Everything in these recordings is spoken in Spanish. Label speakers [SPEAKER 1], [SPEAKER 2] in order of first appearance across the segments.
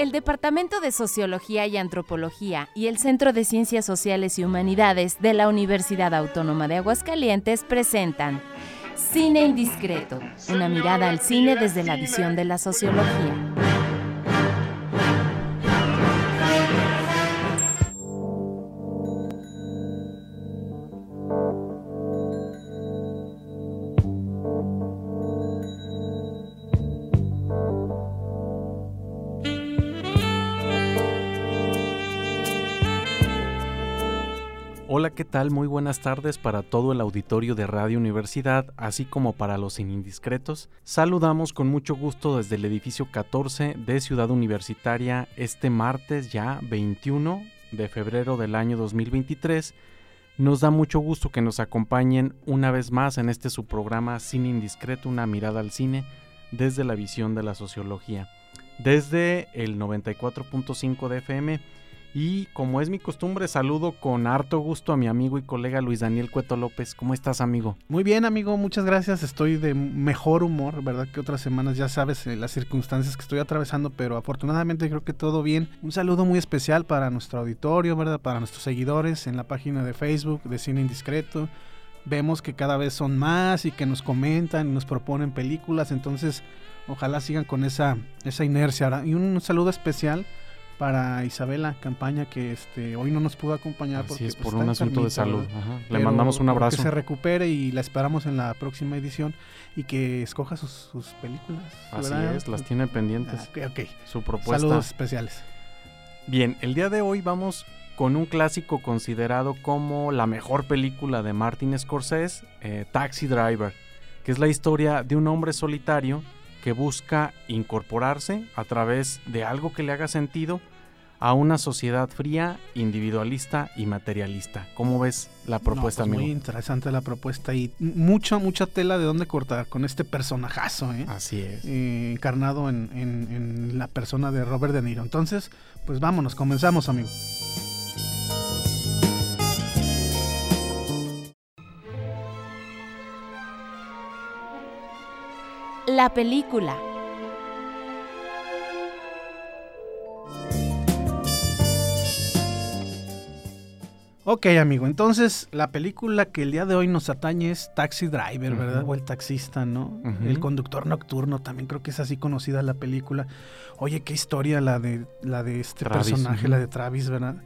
[SPEAKER 1] El Departamento de Sociología y Antropología y el Centro de Ciencias Sociales y Humanidades de la Universidad Autónoma de Aguascalientes presentan Cine Indiscreto, una mirada al cine desde la visión de la sociología.
[SPEAKER 2] Tal? Muy buenas tardes para todo el auditorio de Radio Universidad, así como para los indiscretos. Saludamos con mucho gusto desde el edificio 14 de Ciudad Universitaria este martes ya 21 de febrero del año 2023. Nos da mucho gusto que nos acompañen una vez más en este su programa Indiscreto, una mirada al cine desde la visión de la sociología. Desde el 94.5 de FM y como es mi costumbre, saludo con harto gusto a mi amigo y colega Luis Daniel Cueto López. ¿Cómo estás, amigo?
[SPEAKER 3] Muy bien, amigo, muchas gracias. Estoy de mejor humor, ¿verdad? Que otras semanas ya sabes eh, las circunstancias que estoy atravesando, pero afortunadamente creo que todo bien. Un saludo muy especial para nuestro auditorio, ¿verdad? Para nuestros seguidores en la página de Facebook de Cine Indiscreto. Vemos que cada vez son más y que nos comentan y nos proponen películas, entonces ojalá sigan con esa, esa inercia. Y un saludo especial para Isabela Campaña que este hoy no nos pudo acompañar
[SPEAKER 2] porque es, pues, por un asunto de salud. Le mandamos un abrazo.
[SPEAKER 3] Que se recupere y la esperamos en la próxima edición y que escoja sus, películas.
[SPEAKER 2] Así es, las tiene pendientes.
[SPEAKER 3] Ah, ok,
[SPEAKER 2] Su propuesta.
[SPEAKER 3] Saludos especiales.
[SPEAKER 2] Bien, el día de hoy vamos con un clásico considerado como la mejor película de Martin Scorsese, eh, Taxi Driver, que es la historia de un hombre solitario que busca incorporarse a través de algo que le haga sentido a una sociedad fría, individualista y materialista. ¿Cómo ves la propuesta,
[SPEAKER 3] no, pues Muy interesante la propuesta y mucha, mucha tela de dónde cortar con este personajazo, ¿eh?
[SPEAKER 2] Así es.
[SPEAKER 3] Eh, encarnado en, en la persona de Robert De Niro. Entonces, pues vámonos, comenzamos, amigo.
[SPEAKER 1] La película.
[SPEAKER 3] Ok, amigo, entonces la película que el día de hoy nos atañe es Taxi Driver, ¿verdad? O el taxista, ¿no? El conductor nocturno, también creo que es así conocida la película. Oye, qué historia la de, la de este personaje, la de Travis, ¿verdad?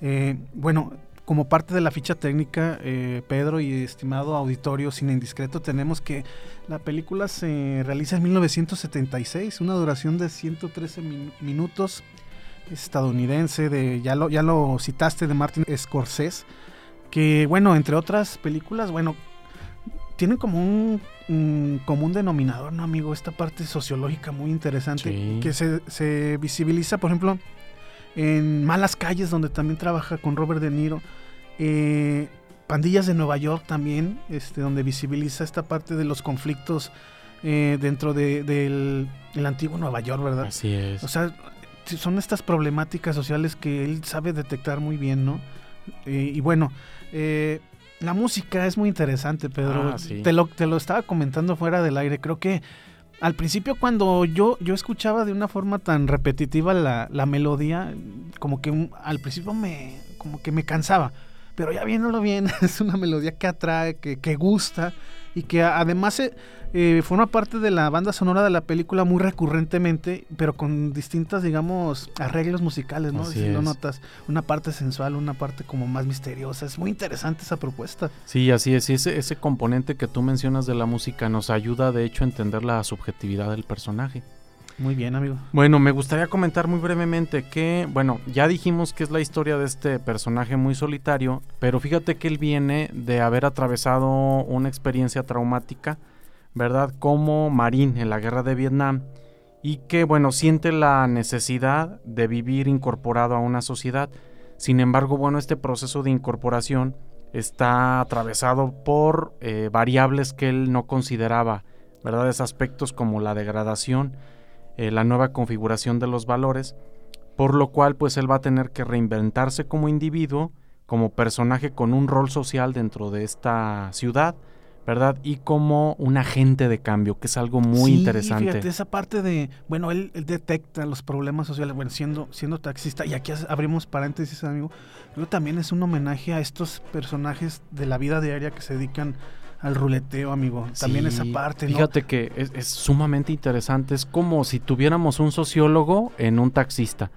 [SPEAKER 3] Eh, bueno, como parte de la ficha técnica, eh, Pedro y estimado auditorio sin indiscreto, tenemos que la película se realiza en 1976, una duración de 113 minutos, estadounidense, de, ya, lo, ya lo citaste, de Martin Scorsese, que bueno, entre otras películas, bueno, tiene como un, común denominador, ¿no, amigo? Esta parte sociológica muy interesante, que se, se visibiliza, por ejemplo, en Malas Calles, donde también trabaja con Robert De Niro eh, Pandillas de Nueva York también, este, donde visibiliza esta parte de los conflictos eh, dentro del, antiguo Nueva York, ¿verdad?
[SPEAKER 2] Así es.
[SPEAKER 3] O sea, son estas problemáticas sociales que él sabe detectar muy bien, ¿no? Eh, y bueno, la música es muy interesante, Pedro. Ah, te, lo, te lo estaba comentando fuera del aire. Creo que al principio cuando yo, yo escuchaba de una forma tan repetitiva la, la melodía, como que al principio me, como que me cansaba. Pero ya viéndolo bien, es una melodía que atrae, que, que gusta y que además eh, eh, forma parte de la banda sonora de la película muy recurrentemente, pero con distintas, digamos, arreglos musicales, ¿no? si lo notas, una parte sensual, una parte como más misteriosa. Es muy interesante esa propuesta.
[SPEAKER 2] Sí, así es. Y ese, ese componente que tú mencionas de la música nos ayuda, de hecho, a entender la subjetividad del personaje.
[SPEAKER 3] Muy bien, amigo.
[SPEAKER 2] Bueno, me gustaría comentar muy brevemente que, bueno, ya dijimos que es la historia de este personaje muy solitario, pero fíjate que él viene de haber atravesado una experiencia traumática, ¿verdad? Como marín en la guerra de Vietnam y que, bueno, siente la necesidad de vivir incorporado a una sociedad. Sin embargo, bueno, este proceso de incorporación está atravesado por eh, variables que él no consideraba, ¿verdad? Es aspectos como la degradación, eh, la nueva configuración de los valores, por lo cual pues él va a tener que reinventarse como individuo, como personaje con un rol social dentro de esta ciudad, ¿verdad? Y como un agente de cambio, que es algo muy
[SPEAKER 3] sí,
[SPEAKER 2] interesante.
[SPEAKER 3] Fíjate, esa parte de, bueno, él, detecta los problemas sociales, bueno, siendo, siendo taxista, y aquí abrimos paréntesis, amigo, creo también es un homenaje a estos personajes de la vida diaria que se dedican al ruleteo, amigo. También esa parte,
[SPEAKER 2] ¿no? Fíjate que es, sumamente interesante, es como si tuviéramos un sociólogo en un taxista.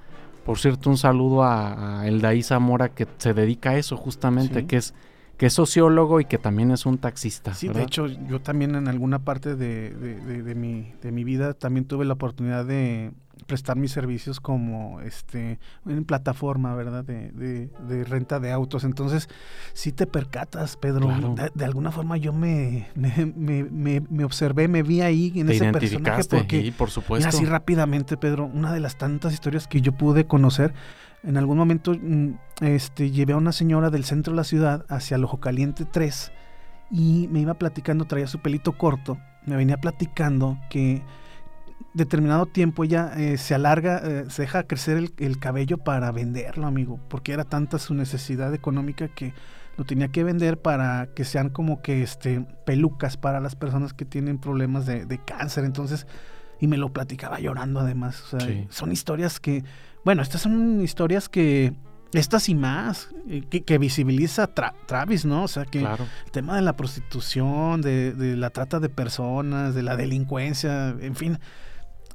[SPEAKER 2] Por cierto, un saludo a, a Eldaí Zamora que se dedica a eso justamente, que es que es sociólogo y que también es un taxista.
[SPEAKER 3] Sí, de hecho, yo también en alguna parte de, de, mi, de mi vida también tuve la oportunidad de prestar mis servicios como este en plataforma, ¿verdad? De, renta de autos. Entonces, si te percatas, Pedro, de, alguna forma yo me, me, observé, me vi ahí en ese personaje porque,
[SPEAKER 2] por supuesto.
[SPEAKER 3] así rápidamente, Pedro, una de las tantas historias que yo pude conocer en algún momento mm, este, llevé a una señora del centro de la ciudad hacia el Ojo Caliente 3 y me iba platicando, traía su pelito corto, me venía platicando que determinado tiempo ella eh, se alarga, eh, se deja crecer el, el, cabello para venderlo, amigo, porque era tanta su necesidad económica que lo tenía que vender para que sean como que este, pelucas para las personas que tienen problemas de, de cáncer. Entonces, y me lo platicaba llorando además. O sea, Son historias que bueno, estas son historias que estas y más, eh, que, visibiliza Travis, ¿no? O sea, que el tema de la prostitución, de, la trata de personas, de la delincuencia, en fin,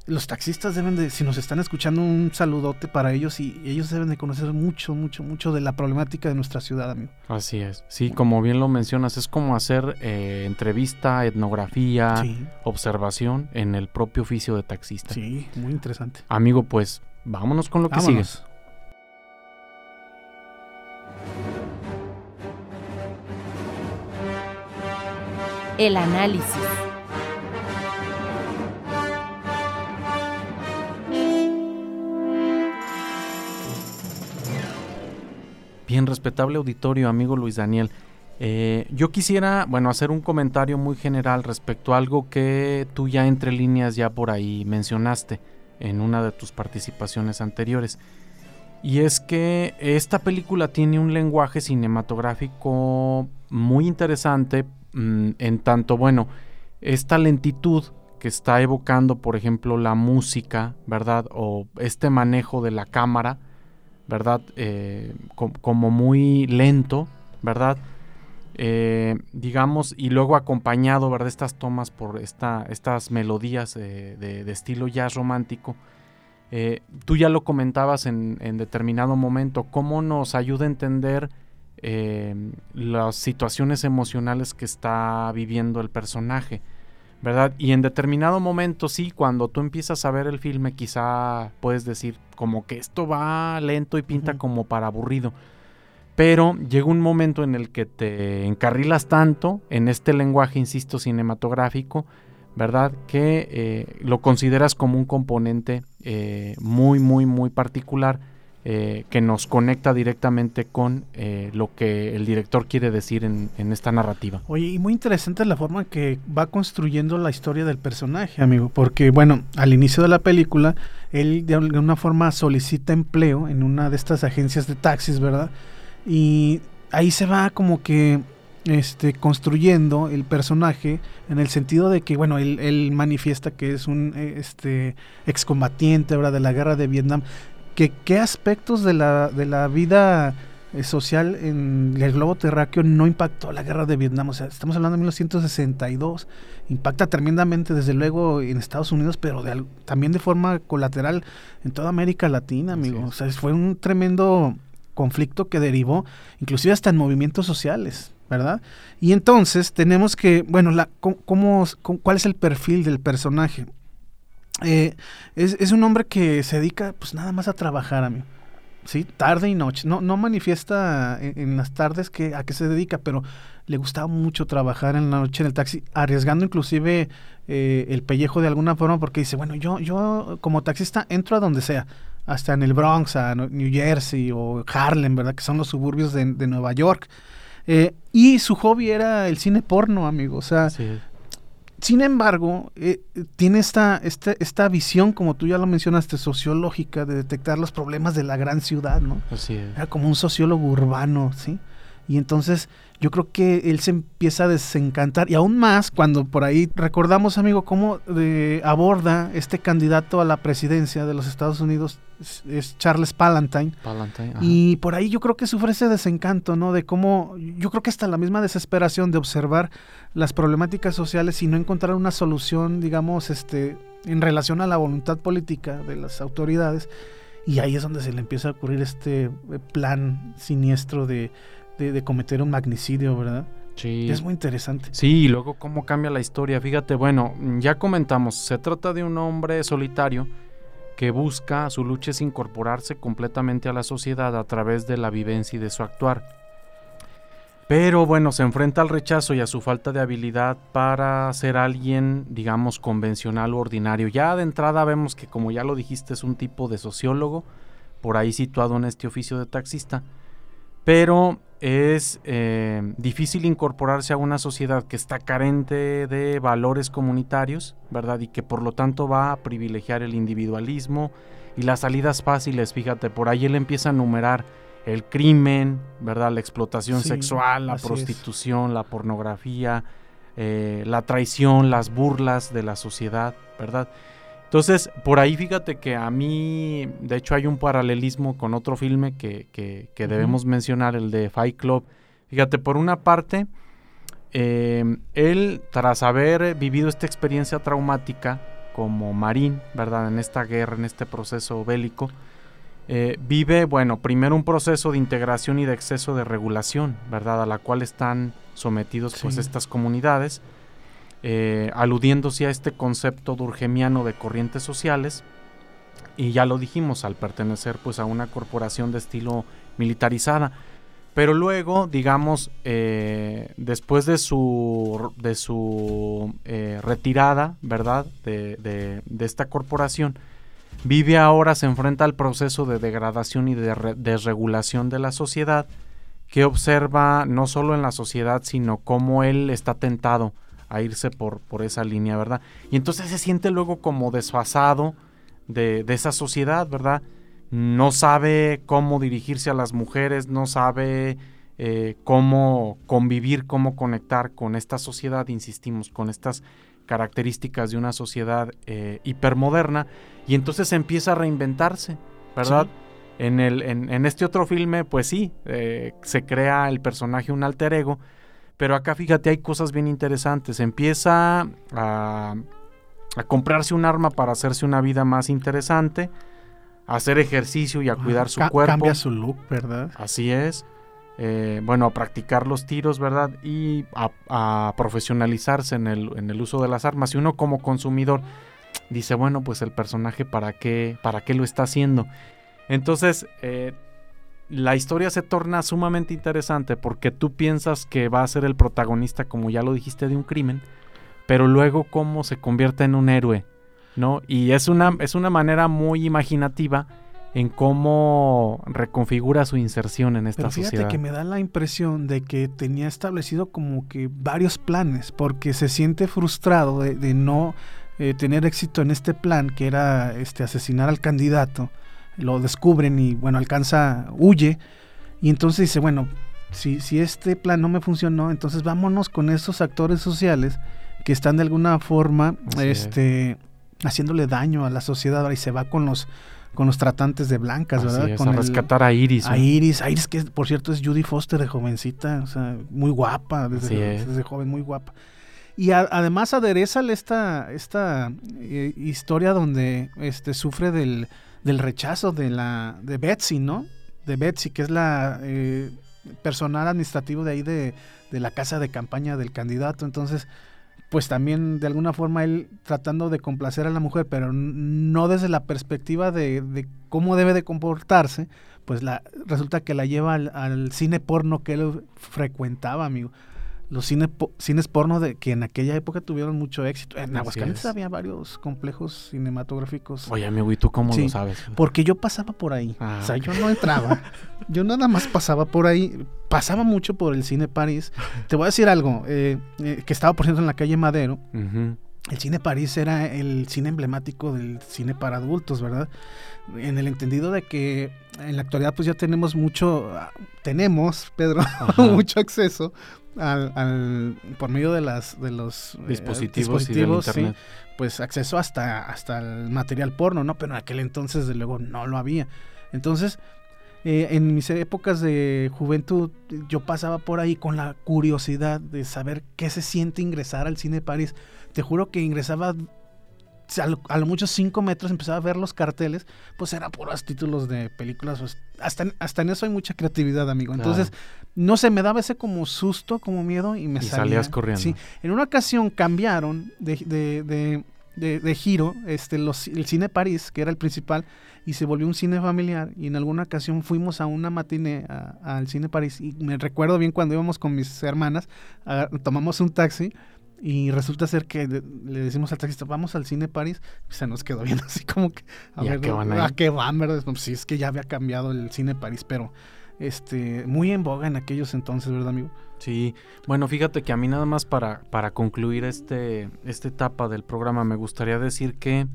[SPEAKER 3] los taxistas deben de, si nos están escuchando, un saludote para ellos y ellos deben de conocer mucho, mucho, mucho de la problemática de nuestra ciudad, amigo.
[SPEAKER 2] Así es. Sí, como bien lo mencionas, es como hacer eh, entrevista, etnografía, observación en el propio oficio de taxista.
[SPEAKER 3] Sí, muy interesante.
[SPEAKER 2] Amigo, pues Vámonos con lo que sigue.
[SPEAKER 1] El análisis.
[SPEAKER 2] Bien, respetable auditorio, amigo Luis Daniel. Eh, yo quisiera, bueno, hacer un comentario muy general respecto a algo que tú ya entre líneas ya por ahí mencionaste en una de tus participaciones anteriores. Y es que esta película tiene un lenguaje cinematográfico muy interesante mm, en tanto, bueno, esta lentitud que está evocando, por ejemplo, la música, ¿verdad? O este manejo de la cámara, ¿verdad? Eh, como muy lento, ¿verdad? Eh, digamos, y luego acompañado, ¿verdad? Estas tomas por esta, estas melodías de, estilo jazz romántico. Eh, tú ya lo comentabas en, determinado momento, cómo nos ayuda a entender las situaciones emocionales que está viviendo el personaje, ¿verdad? Y en determinado momento, sí, cuando tú empiezas a ver el filme, quizá puedes decir como que esto va lento y pinta como para aburrido pero llega un momento en el que te encarrilas tanto en este lenguaje, insisto, cinematográfico, ¿verdad? Que eh, lo consideras como un componente eh, muy, muy, muy particular eh, que nos conecta directamente con lo que el director quiere decir en, esta narrativa.
[SPEAKER 3] Oye, y muy interesante la forma que va construyendo la historia del personaje, amigo, porque bueno, al inicio de la película, él de alguna forma solicita empleo en una de estas agencias de taxis, ¿verdad? Y ahí se va como que este, construyendo el personaje en el sentido de que, bueno, él, manifiesta que es un este, excombatiente ¿verdad? de la guerra de Vietnam. Que, ¿Qué aspectos de la, de la vida eh, social en el globo terráqueo no impactó la guerra de Vietnam? O sea, estamos hablando de 1962. Impacta tremendamente, desde luego, en Estados Unidos, pero también de forma colateral en toda América Latina, amigo. O sea, fue un tremendo conflicto que derivó inclusive hasta en movimientos sociales, ¿verdad? Y entonces tenemos que, bueno, la, cómo, ¿cuál es el perfil del personaje? Eh, es, un hombre que se dedica pues nada más a trabajar, a mí. ¿sí? Tarde y noche. No, no manifiesta en, las tardes que, a qué se dedica, pero le gustaba mucho trabajar en la noche en el taxi, arriesgando inclusive eh, el pellejo de alguna forma, porque dice, bueno, yo, yo como taxista entro a donde sea hasta en el Bronx, a New Jersey o Harlem, ¿verdad? Que son los suburbios de, Nueva York. Eh, y su hobby era el cine porno, amigo. O sea, sin embargo, eh, tiene esta, esta, esta visión, como tú ya lo mencionaste, sociológica, de detectar los problemas de la gran ciudad, ¿no?
[SPEAKER 2] Así es.
[SPEAKER 3] Era como un sociólogo urbano, ¿sí? Y entonces yo creo que él se empieza a desencantar. Y aún más cuando por ahí recordamos, amigo, cómo eh, aborda este candidato a la presidencia de los Estados Unidos, es, Charles Palantine. y por ahí yo creo que sufre ese desencanto, ¿no? De cómo, yo creo que hasta la misma desesperación de observar las problemáticas sociales y no encontrar una solución, digamos, este, en relación a la voluntad política de las autoridades. Y ahí es donde se le empieza a ocurrir este eh, plan siniestro de de, cometer un magnicidio, ¿verdad?
[SPEAKER 2] Sí.
[SPEAKER 3] Es muy interesante.
[SPEAKER 2] Sí, y luego cómo cambia la historia. Fíjate, bueno, ya comentamos, se trata de un hombre solitario que busca, su lucha es incorporarse completamente a la sociedad a través de la vivencia y de su actuar. Pero bueno, se enfrenta al rechazo y a su falta de habilidad para ser alguien, digamos, convencional o ordinario. Ya de entrada vemos que, como ya lo dijiste, es un tipo de sociólogo, por ahí situado en este oficio de taxista. Pero es eh, difícil incorporarse a una sociedad que está carente de valores comunitarios, ¿verdad? Y que por lo tanto va a privilegiar el individualismo y las salidas fáciles, fíjate, por ahí él empieza a enumerar el crimen, ¿verdad? La explotación sexual, la prostitución, la pornografía, eh, la traición, las burlas de la sociedad, ¿verdad? Entonces, por ahí fíjate que a mí, de hecho hay un paralelismo con otro filme que, que, debemos mencionar, el de Fight Club. Fíjate, por una parte, em, él, tras haber vivido esta experiencia traumática como marín, ¿verdad? En esta guerra, en este proceso bélico, eh, vive, bueno, primero un proceso de integración y de exceso de regulación, ¿verdad? A la cual están sometidos pues estas comunidades eh, aludiéndose a este concepto durgemiano de corrientes sociales. Y ya lo dijimos, al pertenecer pues a una corporación de estilo militarizada. Pero luego, digamos, eh, después de su, de su eh, retirada, ¿verdad? De, de, esta corporación, vive ahora, se enfrenta al proceso de degradación y de desregulación de la sociedad, que observa no solo en la sociedad, sino cómo él está tentado a irse por, por esa línea, ¿verdad? Y entonces se siente luego como desfasado de, esa sociedad, ¿verdad? No sabe cómo dirigirse a las mujeres, no sabe eh, cómo convivir, cómo conectar con esta sociedad, insistimos, con estas características de una sociedad eh, hipermoderna, y entonces empieza a reinventarse, ¿verdad? En, el, en, este otro filme, pues sí, eh, se crea el personaje un alter ego, pero acá fíjate, hay cosas bien interesantes. Empieza a, comprarse un arma para hacerse una vida más interesante, a hacer ejercicio y a cuidar su cuerpo.
[SPEAKER 3] Cambia su look, ¿verdad?
[SPEAKER 2] Así es. Eh, bueno, a practicar los tiros, ¿verdad? Y a, profesionalizarse en el, en el, uso de las armas. Y uno como consumidor dice, bueno, pues el personaje, ¿para qué, para qué lo está haciendo? Entonces, eh, la historia se torna sumamente interesante porque tú piensas que va a ser el protagonista, como ya lo dijiste, de un crimen, pero luego cómo se convierte en un héroe, ¿no? Y es una, es una manera muy imaginativa en cómo reconfigura su inserción en esta
[SPEAKER 3] Pero
[SPEAKER 2] fíjate
[SPEAKER 3] que me da la impresión de que tenía establecido como que varios planes, porque se siente frustrado de, no eh, tener éxito en este plan, que era este, asesinar al candidato lo descubren y bueno, alcanza, huye. Y entonces dice, bueno, si, si este plan no me funcionó, entonces vámonos con esos actores sociales que están de alguna forma este, haciéndole daño a la sociedad y se va con los con los tratantes de blancas, ¿verdad?
[SPEAKER 2] con a rescatar a Iris.
[SPEAKER 3] A Iris, a Iris que por cierto es Judy Foster de jovencita, o sea, muy guapa, desde, joven, muy guapa. Y además aderezale esta, esta eh, historia donde este, sufre del, del rechazo de la de Betsy, ¿no? De Betsy, que es la eh, personal administrativo de ahí de, la casa de campaña del candidato. Entonces, pues también de alguna forma él tratando de complacer a la mujer, pero no desde la perspectiva de, cómo debe de comportarse, pues la, resulta que la lleva al, al, cine porno que él frecuentaba, amigo los cine, cines porno de que en aquella época tuvieron mucho éxito. En Aguascalientes había varios complejos cinematográficos.
[SPEAKER 2] Oye, amigo, ¿y tú cómo lo sabes?
[SPEAKER 3] Porque yo pasaba por ahí. Ah, o sea, yo no entraba. yo nada más pasaba por ahí. Pasaba mucho por el cine París. Te voy a decir algo, eh, eh, que estaba, por ejemplo, en la calle Madero. el cine París era el cine emblemático del cine para adultos, ¿verdad? En el entendido de que en la actualidad pues ya tenemos mucho, tenemos, Pedro, mucho acceso al, por medio de las de los
[SPEAKER 2] eh, dispositivos, internet.
[SPEAKER 3] pues acceso hasta hasta el material porno, ¿no? Pero en aquel entonces de luego no lo había. Entonces, eh, en mis épocas de juventud, yo pasaba por ahí con la curiosidad de saber qué se siente ingresar al cine París. Te juro que ingresaba a lo, mucho cinco metros, empezaba a ver los carteles, pues era puros títulos de películas. Pues, hasta, hasta en eso hay mucha creatividad, amigo. Entonces, no sé, me daba ese como susto, como miedo y me
[SPEAKER 2] salías corriendo.
[SPEAKER 3] Sí, en una ocasión cambiaron de, de, de, de, giro este, los, el cine París, que era el principal, y se volvió un cine familiar. Y en alguna ocasión fuimos a una matine al cine París. Y me recuerdo bien cuando íbamos con mis hermanas, tomamos un taxi. Y resulta ser que le decimos al taxista, vamos al cine París. Y se nos quedó viendo así como que,
[SPEAKER 2] a ver, qué van,
[SPEAKER 3] ¿a qué van, verdad? Pues sí, es que ya había cambiado el cine París, pero este, muy en boga en aquellos entonces, ¿verdad, amigo?
[SPEAKER 2] Sí, bueno, fíjate que a mí nada más para, para concluir este, esta etapa del programa me gustaría decir que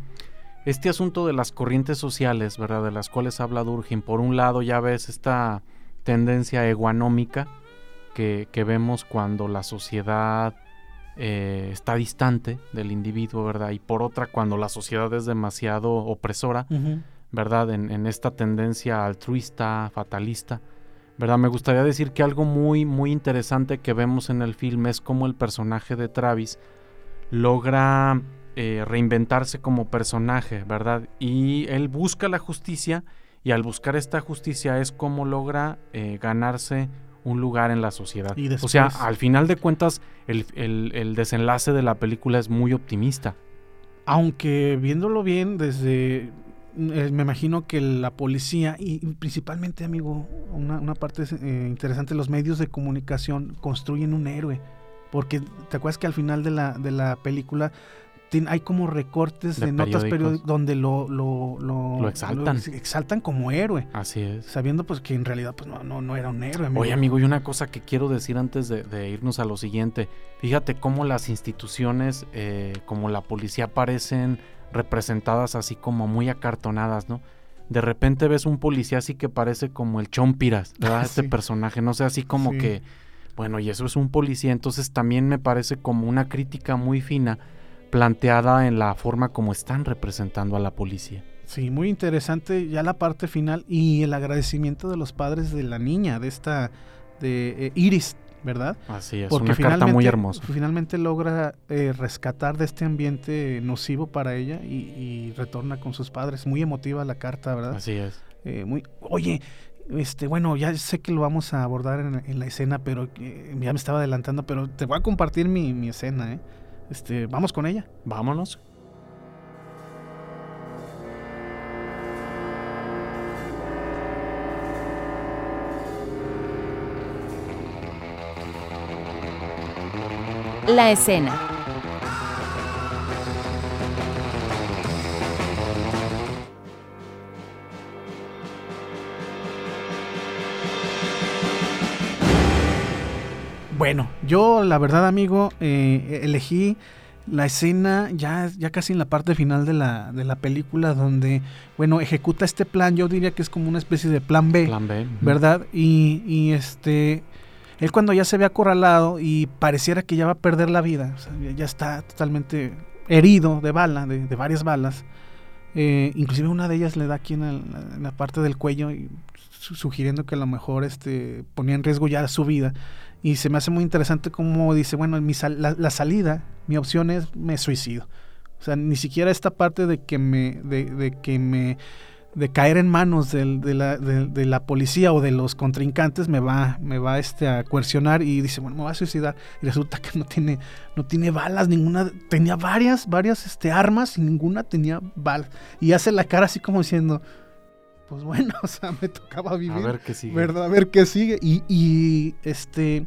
[SPEAKER 2] este asunto de las corrientes sociales, ¿verdad? De las cuales habla Durkheim, por un lado ya ves esta tendencia eguanómica que, vemos cuando la sociedad eh, está distante del individuo, ¿verdad? Y por otra, cuando la sociedad es demasiado opresora, ¿verdad? En, en, esta tendencia altruista, fatalista, ¿verdad? Me gustaría decir que algo muy, muy interesante que vemos en el film es cómo el personaje de Travis logra eh, reinventarse como personaje, ¿verdad? Y él busca la justicia y al buscar esta justicia es como logra eh, ganarse un lugar en la sociedad. o sea, al final de cuentas, el, desenlace de la película es muy optimista.
[SPEAKER 3] Aunque viéndolo bien, desde eh, me imagino que la policía y principalmente, amigo, una, parte interesante, los medios de comunicación construyen un héroe. Porque te acuerdas que al final de la, de la película hay como recortes de, notas periódicas donde lo, lo,
[SPEAKER 2] lo, exaltan.
[SPEAKER 3] exaltan como héroe.
[SPEAKER 2] Así es.
[SPEAKER 3] Sabiendo pues que en realidad pues no, no, era un héroe.
[SPEAKER 2] Amigo. Oye amigo, y una cosa que quiero decir antes de, irnos a lo siguiente. Fíjate cómo las instituciones eh, como la policía parecen representadas así como muy acartonadas, ¿no? De repente ves un policía así que parece como el Chompiras, ¿verdad? Este personaje, no sé, así como que, bueno, y eso es un policía, entonces también me parece como una crítica muy fina planteada en la forma como están representando a la policía.
[SPEAKER 3] Sí, muy interesante ya la parte final y el agradecimiento de los padres de la niña, de esta, de eh, Iris, ¿verdad?
[SPEAKER 2] Así es, Porque una carta muy hermosa.
[SPEAKER 3] Finalmente logra eh, rescatar de este ambiente nocivo para ella y, retorna con sus padres. Muy emotiva la carta, ¿verdad?
[SPEAKER 2] Así es.
[SPEAKER 3] Eh, muy, oye, este, bueno, ya sé que lo vamos a abordar en, la escena, pero ya me estaba adelantando, pero te voy a compartir mi, mi escena, ¿eh? Este, vamos con ella.
[SPEAKER 2] Vámonos.
[SPEAKER 1] La escena.
[SPEAKER 3] Bueno, yo la verdad, amigo, eh, elegí la escena ya, ya casi en la parte final de la, de la película donde, bueno, ejecuta este plan, yo diría que es como una especie de plan B,
[SPEAKER 2] plan B
[SPEAKER 3] ¿verdad? Y, y este, él cuando ya se ve acorralado y pareciera que ya va a perder la vida, ya está totalmente herido de bala, de, varias balas, eh, inclusive una de ellas le da aquí en, la parte del cuello, y, sugiriendo que a lo mejor este, ponía en riesgo ya su vida. Y se me hace muy interesante como dice, bueno, mi la, salida, mi opción es me suicido. O sea, ni siquiera esta parte de que me, de, que me, de caer en manos de, la, de, la, policía o de los contrincantes me va, me va este, a coercionar y dice, bueno, me va a suicidar. Y resulta que no tiene, no tiene balas, ninguna, tenía varias, varias este, armas y ninguna tenía balas. Y hace la cara así como diciendo, pues bueno, o sea, me tocaba vivir.
[SPEAKER 2] A ver qué sigue.
[SPEAKER 3] ¿Verdad? A ver qué sigue. Y, y este,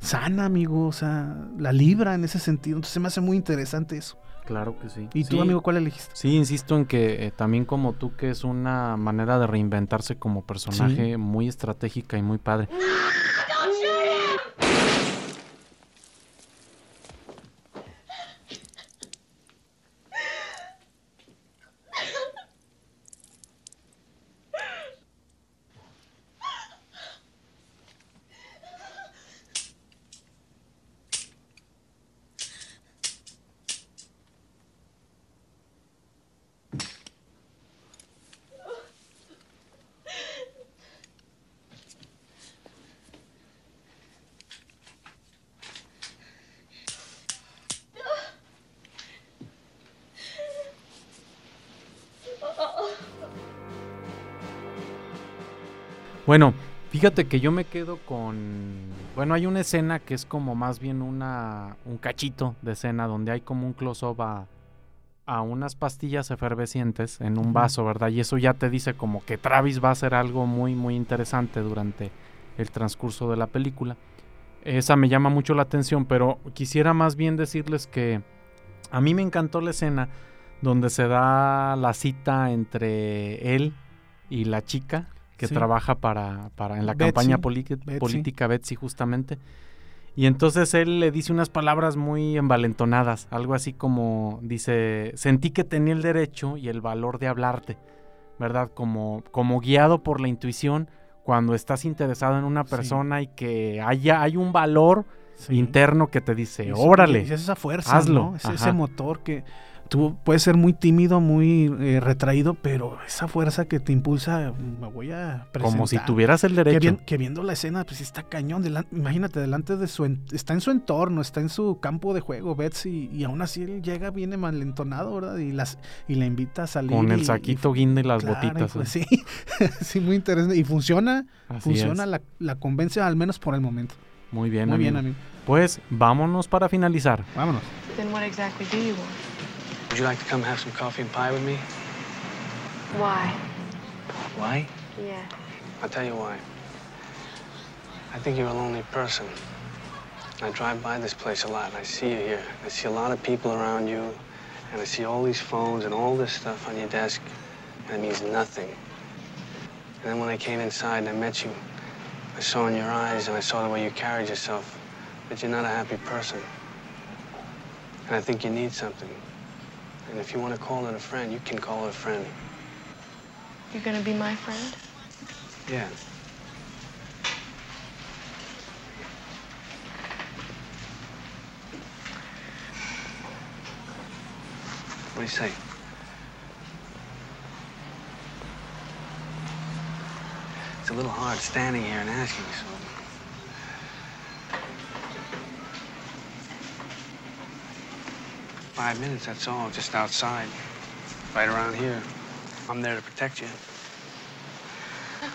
[SPEAKER 3] sana, amigo, o sea, la libra en ese sentido. Entonces se me hace muy interesante eso.
[SPEAKER 2] Claro que sí.
[SPEAKER 3] ¿Y tú, amigo, cuál elegiste?
[SPEAKER 2] Sí, insisto en que eh, también como tú, que es una manera de reinventarse como personaje muy estratégica y muy padre. Bueno, fíjate que yo me quedo con... Bueno, hay una escena que es como más bien una, un cachito de escena donde hay como un close-up a, a unas pastillas efervescientes en un vaso, ¿verdad? Y eso ya te dice como que Travis va a hacer algo muy, muy interesante durante el transcurso de la película. Esa me llama mucho la atención, pero quisiera más bien decirles que a mí me encantó la escena donde se da la cita entre él y la chica que trabaja para, para, en la campaña política Betsy justamente. Y entonces él le dice unas palabras muy envalentonadas, algo así como dice, sentí que tenía el derecho y el valor de hablarte, ¿verdad? Como, como guiado por la intuición cuando estás interesado en una persona y que haya, hay un valor interno que te dice, órale.
[SPEAKER 3] Es esa fuerza, hazlo. Es ese motor que tú puedes ser muy tímido, muy eh, retraído, pero esa fuerza que te impulsa, me voy a
[SPEAKER 2] presentar. Como si tuvieras el derecho.
[SPEAKER 3] Que, viendo la escena, pues está cañón. imagínate, delante de su... está en su entorno, está en su campo de juego, Betsy, y aún así él llega, viene malentonado, ¿verdad? Y, las, y le invita a salir.
[SPEAKER 2] Con el saquito guinda y las botitas.
[SPEAKER 3] Pues, sí, sí, muy interesante. Y funciona, funciona, la, la, convence al menos por el momento.
[SPEAKER 2] Muy bien,
[SPEAKER 3] Muy bien, amigo.
[SPEAKER 2] Pues vámonos para finalizar.
[SPEAKER 3] Vámonos.
[SPEAKER 4] Would you like to come have some coffee and pie with me?
[SPEAKER 5] Why?
[SPEAKER 4] Why?
[SPEAKER 5] Yeah.
[SPEAKER 4] I'll tell you why. I think you're a lonely person. I drive by this place a lot, and I see you here. I see a lot of people around you, and I see all these phones and all this stuff on your desk, and it means nothing. And then when I came inside and I met you, I saw in your eyes and I saw the way you carried yourself that you're not a happy person. And I think you need something. And if you want to call it a friend, you can call it a friend.
[SPEAKER 5] You're gonna be my friend?
[SPEAKER 4] Yeah. What do you say? It's a little hard standing here and asking so. five minutes, that's all, just outside, right around here. I'm there to protect you.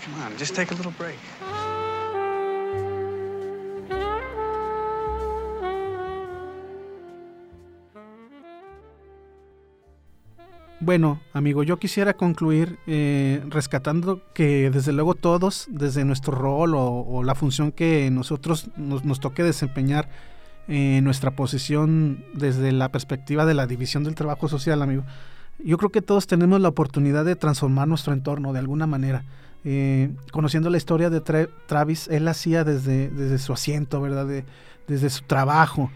[SPEAKER 4] Come on, just take a little break.
[SPEAKER 3] Bueno, amigo, yo quisiera concluir eh, rescatando que desde luego todos, desde nuestro rol o, la función que nosotros nos, toque desempeñar en nuestra posición desde la perspectiva de la división del trabajo social, amigo, yo creo que todos tenemos la oportunidad de transformar nuestro entorno de alguna manera. Eh, conociendo la historia de Travis, él hacía desde, desde su asiento, ¿verdad? desde su trabajo.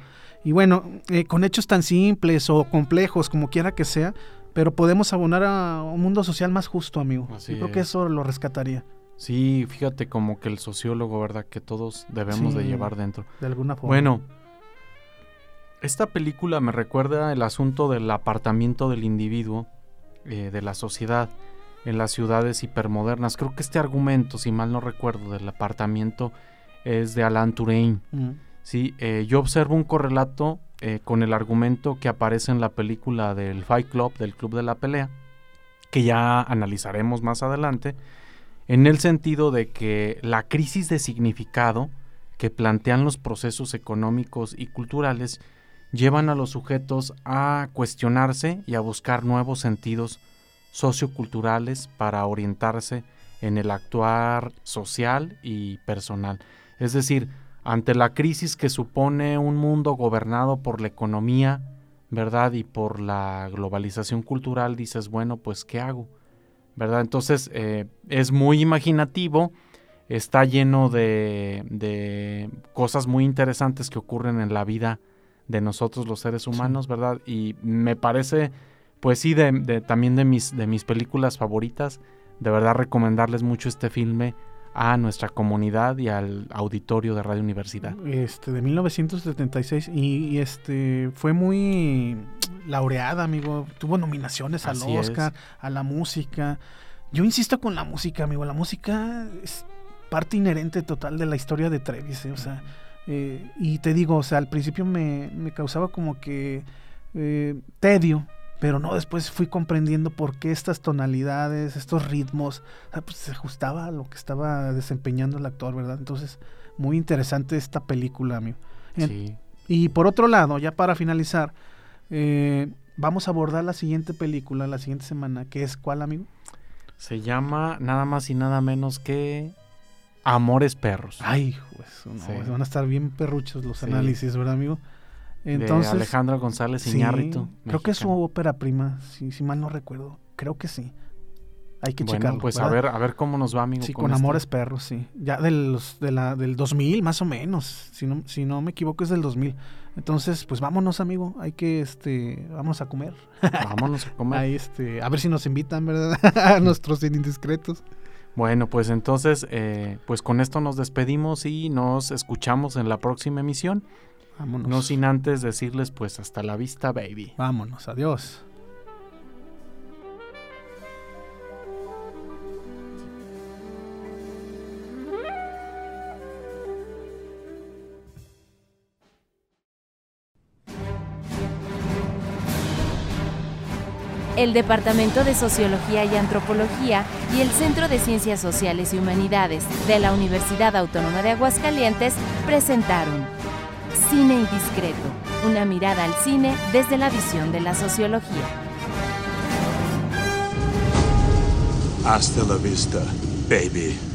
[SPEAKER 3] Y bueno, eh, con hechos tan simples o complejos como quiera que sea, pero podemos abonar a un mundo social más justo, amigo. Yo creo que eso lo rescataría.
[SPEAKER 2] Sí, fíjate como que el sociólogo, ¿verdad? Que todos debemos de llevar dentro.
[SPEAKER 3] De alguna forma.
[SPEAKER 2] Bueno, esta película me recuerda el asunto del apartamiento del individuo, eh, de la sociedad, en las ciudades hipermodernas. Creo que este argumento, si mal no recuerdo, del apartamiento es de Alan Turing. Mm. Sí, eh, yo observo un correlato eh, con el argumento que aparece en la película del Fight Club, del Club de la Pelea, que ya analizaremos más adelante, en el sentido de que la crisis de significado que plantean los procesos económicos y culturales llevan a los sujetos a cuestionarse y a buscar nuevos sentidos socioculturales para orientarse en el actuar social y personal. Es decir, ante la crisis que supone un mundo gobernado por la economía, ¿verdad? Y por la globalización cultural, dices, bueno, pues ¿qué hago? ¿Verdad? Entonces eh, es muy imaginativo, está lleno de, de, cosas muy interesantes que ocurren en la vida de nosotros los seres humanos, ¿verdad? Y me parece, pues sí, de, también de mis, de mis películas favoritas, de verdad recomendarles mucho este filme a nuestra comunidad y al auditorio de Radio Universidad.
[SPEAKER 3] Este, de 1976 y, este fue muy laureada, amigo. Tuvo nominaciones al Oscar, a la música. Yo insisto con la música, amigo. La música es parte inherente total de la historia de Trevis. ¿eh? O sea, eh, y te digo, o sea, al principio me, me causaba como que eh, tedio pero no, después fui comprendiendo por qué estas tonalidades, estos ritmos, pues se ajustaba a lo que estaba desempeñando el actor, ¿verdad? Entonces, muy interesante esta película, amigo.
[SPEAKER 2] Sí.
[SPEAKER 3] Y por otro lado, ya para finalizar, eh, vamos a abordar la siguiente película la siguiente semana, que es ¿cuál, amigo?
[SPEAKER 2] Se llama nada más y nada menos que Amores Perros.
[SPEAKER 3] Ay, pues, no,
[SPEAKER 2] Sí.
[SPEAKER 3] van a estar bien perruchos los
[SPEAKER 2] Sí.
[SPEAKER 3] análisis, ¿verdad, amigo?
[SPEAKER 2] De Alejandro González
[SPEAKER 3] sí,
[SPEAKER 2] Iñárritu.
[SPEAKER 3] creo que es su ópera prima, si, si mal no recuerdo. Creo que sí. Hay que
[SPEAKER 2] Bueno,
[SPEAKER 3] checarlo.
[SPEAKER 2] pues a ver, a ver cómo nos va, amigo.
[SPEAKER 3] Sí, con,
[SPEAKER 2] este-
[SPEAKER 3] Amores Perros, sí. Ya de los, de la, del 2000, más o menos. Si no, si no me equivoco, es del 2000. Entonces, pues vámonos, amigo. Hay que, este, vamos a comer.
[SPEAKER 2] Vámonos a comer.
[SPEAKER 3] Ahí, este, a ver si nos invitan, ¿verdad? a nuestros indiscretos.
[SPEAKER 2] Bueno, pues entonces, eh, pues con esto nos despedimos y nos escuchamos en la próxima emisión.
[SPEAKER 3] Vámonos.
[SPEAKER 2] No sin antes decirles, pues hasta la vista, baby.
[SPEAKER 3] Vámonos, adiós.
[SPEAKER 1] El Departamento de Sociología y Antropología y el Centro de Ciencias Sociales y Humanidades de la Universidad Autónoma de Aguascalientes presentaron Cine Indiscreto, una mirada al cine desde la visión de la sociología.
[SPEAKER 6] Hasta la vista, baby.